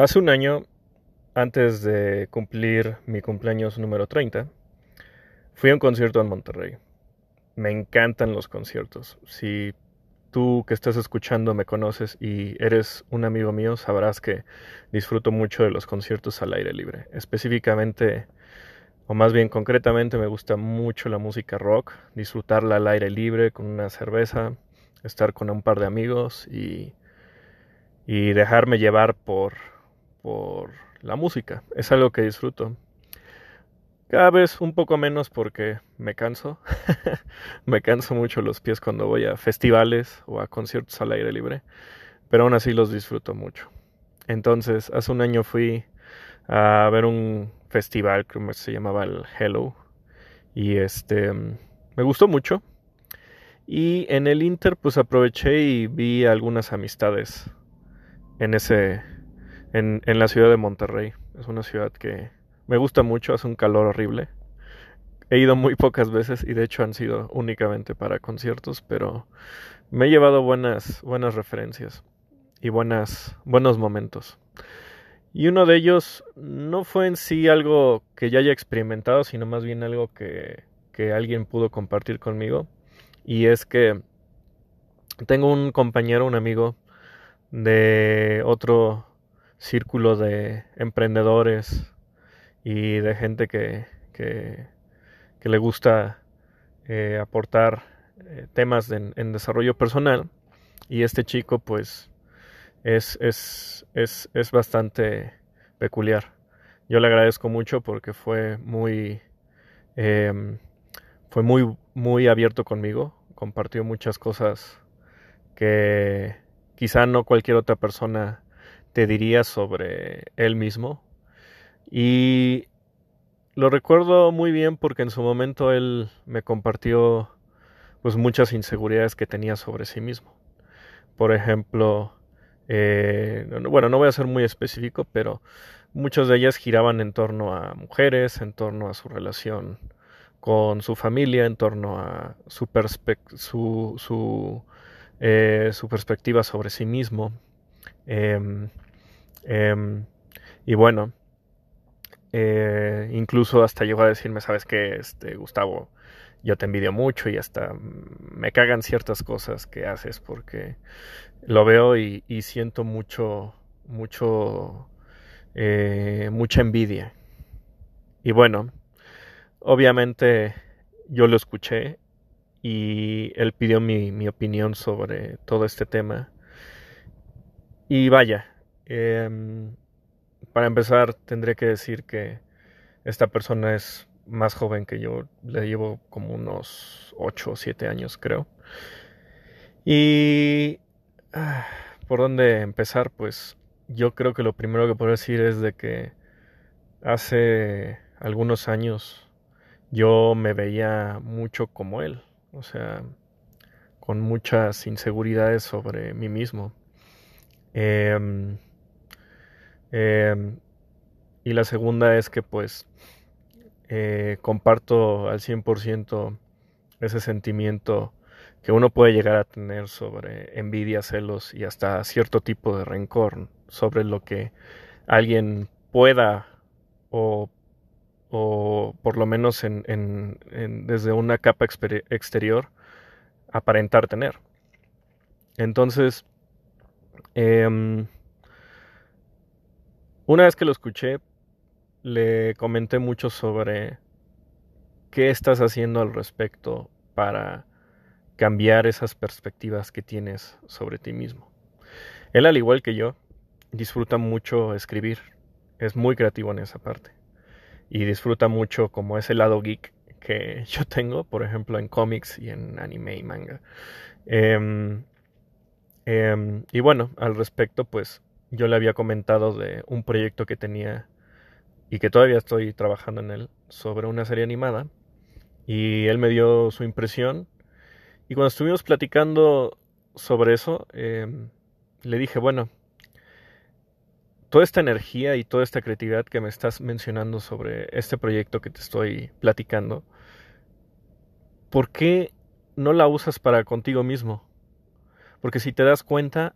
Hace un año, antes de cumplir mi cumpleaños número 30, fui a un concierto en Monterrey. Me encantan los conciertos. Si tú que estás escuchando me conoces y eres un amigo mío, sabrás que disfruto mucho de los conciertos al aire libre. Específicamente, o más bien concretamente, me gusta mucho la música rock, disfrutarla al aire libre con una cerveza, estar con un par de amigos y, y dejarme llevar por, por la música. Es algo que disfruto. Cada vez un poco menos porque me canso. me canso mucho los pies cuando voy a festivales o a conciertos al aire libre. Pero aún así los disfruto mucho. Entonces, hace un año fui a ver un festival que se llamaba el Hello. Y este me gustó mucho. Y en el Inter, pues aproveché y vi algunas amistades en ese. En, en la ciudad de Monterrey. Es una ciudad que me gusta mucho, hace un calor horrible. He ido muy pocas veces y de hecho han sido únicamente para conciertos, pero me he llevado buenas, buenas referencias y buenas, buenos momentos. Y uno de ellos no fue en sí algo que ya haya experimentado, sino más bien algo que, que alguien pudo compartir conmigo. Y es que tengo un compañero, un amigo de otro círculo de emprendedores, y de gente que, que, le gusta eh, aportar eh, temas en, desarrollo personal. Y este chico pues es, es, es, es bastante peculiar. Yo le agradezco mucho porque fue muy, em, fue muy, muy abierto conmigo. Compartió muchas cosas que quizá no cualquier otra persona te diría sobre él mismo y lo recuerdo muy bien porque en su momento él me compartió pues muchas inseguridades que tenía sobre sí mismo. Por ejemplo, eh, bueno, no voy a ser muy específico, pero muchas de ellas giraban en torno a mujeres, en torno a su relación con su familia, en torno a su, su, su, eh, su perspectiva sobre sí mismo. Em, em, y bueno, eh, incluso hasta llegó a decirme, sabes que, este, Gustavo, yo te envidio mucho y hasta me cagan ciertas cosas que haces porque lo veo y, siento mucho, mucho, eh, mucha envidia. Y bueno, obviamente yo lo escuché y él pidió mi, mi opinión sobre todo este tema. Y vaya, eh, para empezar, tendré que decir que esta persona es más joven que yo. Le llevo como unos 8 o 7 años, creo. Y... Ah, ¿Por dónde empezar? Pues yo creo que lo primero que puedo decir es de que hace algunos años yo me veía mucho como él. O sea, con muchas inseguridades sobre mí mismo. Eh, Em, y la segunda es que pues eh, comparto al 100% ese sentimiento que uno puede llegar a tener sobre envidia, celos y hasta cierto tipo de rencor sobre lo que alguien pueda o, o por lo menos en, en, desde una capa exterior aparentar tener. Entonces, eh, una vez que lo escuché, le comenté mucho sobre qué estás haciendo al respecto para cambiar esas perspectivas que tienes sobre ti mismo. Él, al igual que yo, disfruta mucho escribir, es muy creativo en esa parte y disfruta mucho como ese lado geek que yo tengo, por ejemplo, en cómics y en anime y manga. Em, em, y bueno, al respecto, pues yo le había comentado de un proyecto que tenía y que todavía estoy trabajando en él sobre una serie animada y él me dio su impresión y cuando estuvimos platicando sobre eso em, le dije bueno toda esta energía y toda esta creatividad que me estás mencionando sobre este proyecto que te estoy platicando ¿por qué no la usas para contigo mismo? Porque si te das cuenta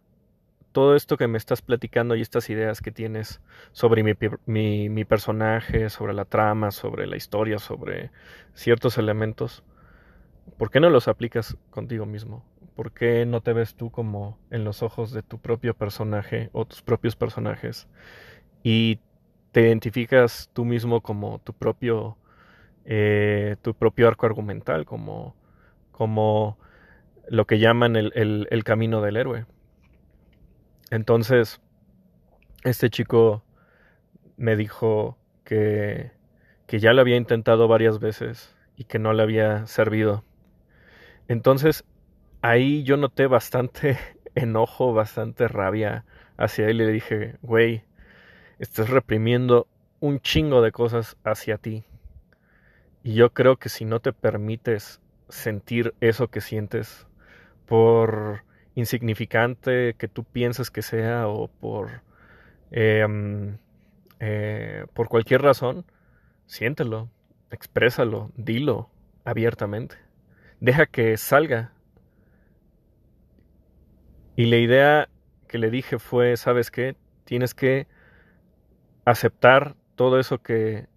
todo esto que me estás platicando y estas ideas que tienes sobre mi, mi, personaje, sobre la trama, sobre la historia, sobre ciertos elementos, ¿por qué no los aplicas contigo mismo? ¿Por qué no te ves tú como en los ojos de tu propio personaje o tus propios personajes y te identificas tú mismo como tu propio, eh, tu propio arco argumental, como, como lo que llaman el, el camino del héroe? Entonces, este chico me dijo que, que ya lo había intentado varias veces y que no le había servido. Entonces, ahí yo noté bastante enojo, bastante rabia hacia él y le dije, güey, estás reprimiendo un chingo de cosas hacia ti. Y yo creo que si no te permites sentir eso que sientes por insignificante que tú piensas que sea o por, em, eh, por cualquier razón, siéntelo, exprésalo, dilo abiertamente. Deja que salga. Y la idea que le dije fue, ¿sabes qué? Tienes que aceptar todo eso que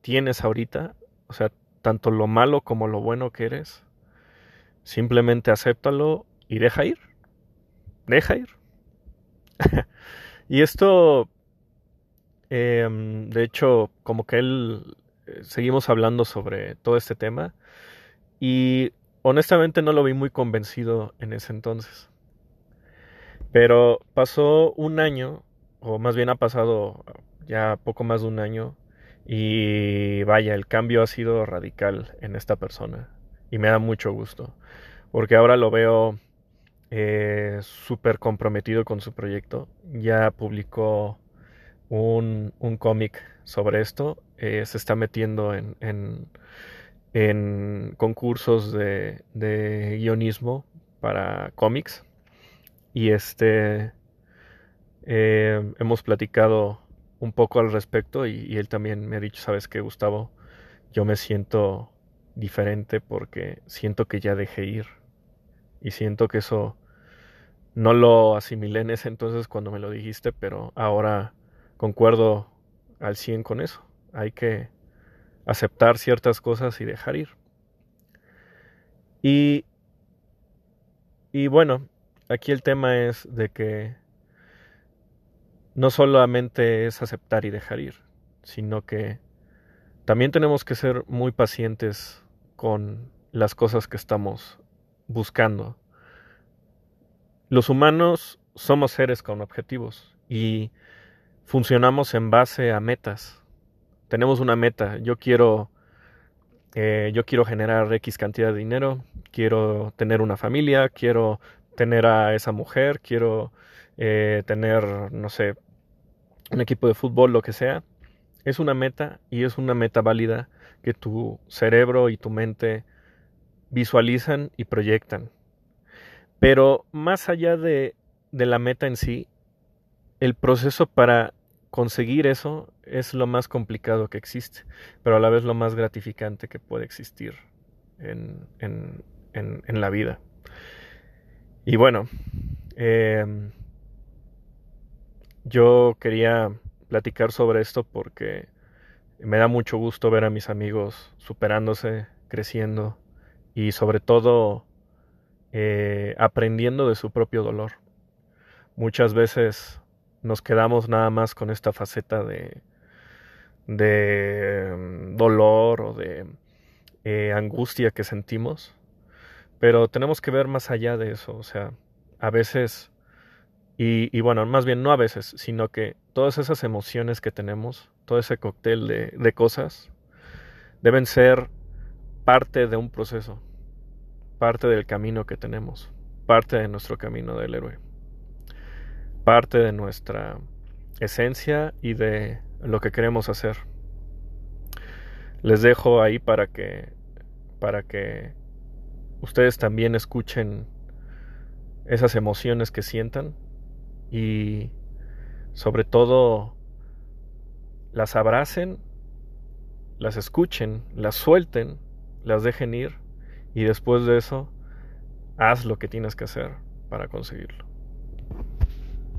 tienes ahorita, o sea, tanto lo malo como lo bueno que eres. Simplemente acéptalo y deja ir deja ir. y esto, em, de hecho, como que él, eh, seguimos hablando sobre todo este tema y honestamente no lo vi muy convencido en ese entonces. Pero pasó un año, o más bien ha pasado ya poco más de un año, y vaya, el cambio ha sido radical en esta persona. Y me da mucho gusto. Porque ahora lo veo eh, súper comprometido con su proyecto. Ya publicó un, un cómic sobre esto. Eh, se está metiendo en, en, concursos de, de, guionismo para cómics. Y este eh, hemos platicado un poco al respecto y, y él también me ha dicho, sabes que Gustavo, yo me siento diferente porque siento que ya dejé ir y siento que eso no lo asimilé en ese entonces cuando me lo dijiste, pero ahora concuerdo al 100 con eso. Hay que aceptar ciertas cosas y dejar ir. Y, y bueno, aquí el tema es de que no solamente es aceptar y dejar ir, sino que también tenemos que ser muy pacientes con las cosas que estamos buscando. Los humanos somos seres con objetivos y funcionamos en base a metas. Tenemos una meta. Yo quiero, eh, yo quiero generar X cantidad de dinero, quiero tener una familia, quiero tener a esa mujer, quiero eh, tener, no sé, un equipo de fútbol, lo que sea. Es una meta y es una meta válida que tu cerebro y tu mente visualizan y proyectan. Pero más allá de, la meta en sí, el proceso para conseguir eso es lo más complicado que existe, pero a la vez lo más gratificante que puede existir en, la vida. Y bueno, em, yo quería platicar sobre esto porque me da mucho gusto ver a mis amigos superándose, creciendo y sobre todo eh, aprendiendo de su propio dolor. Muchas veces nos quedamos nada más con esta faceta de, de mm, dolor o de eh, angustia que sentimos, pero tenemos que ver más allá de eso, o sea, a veces, y, y, bueno, más bien no a veces, sino que todas esas emociones que tenemos, todo ese cóctel de, de cosas, deben ser parte de un proceso parte del camino que tenemos, parte de nuestro camino del héroe, parte de nuestra esencia y de lo que queremos hacer. Les dejo ahí para que para que ustedes también escuchen esas emociones que sientan y sobre todo las abracen, las escuchen, las suelten, las dejen ir y después de eso, haz lo que tienes que hacer para conseguirlo.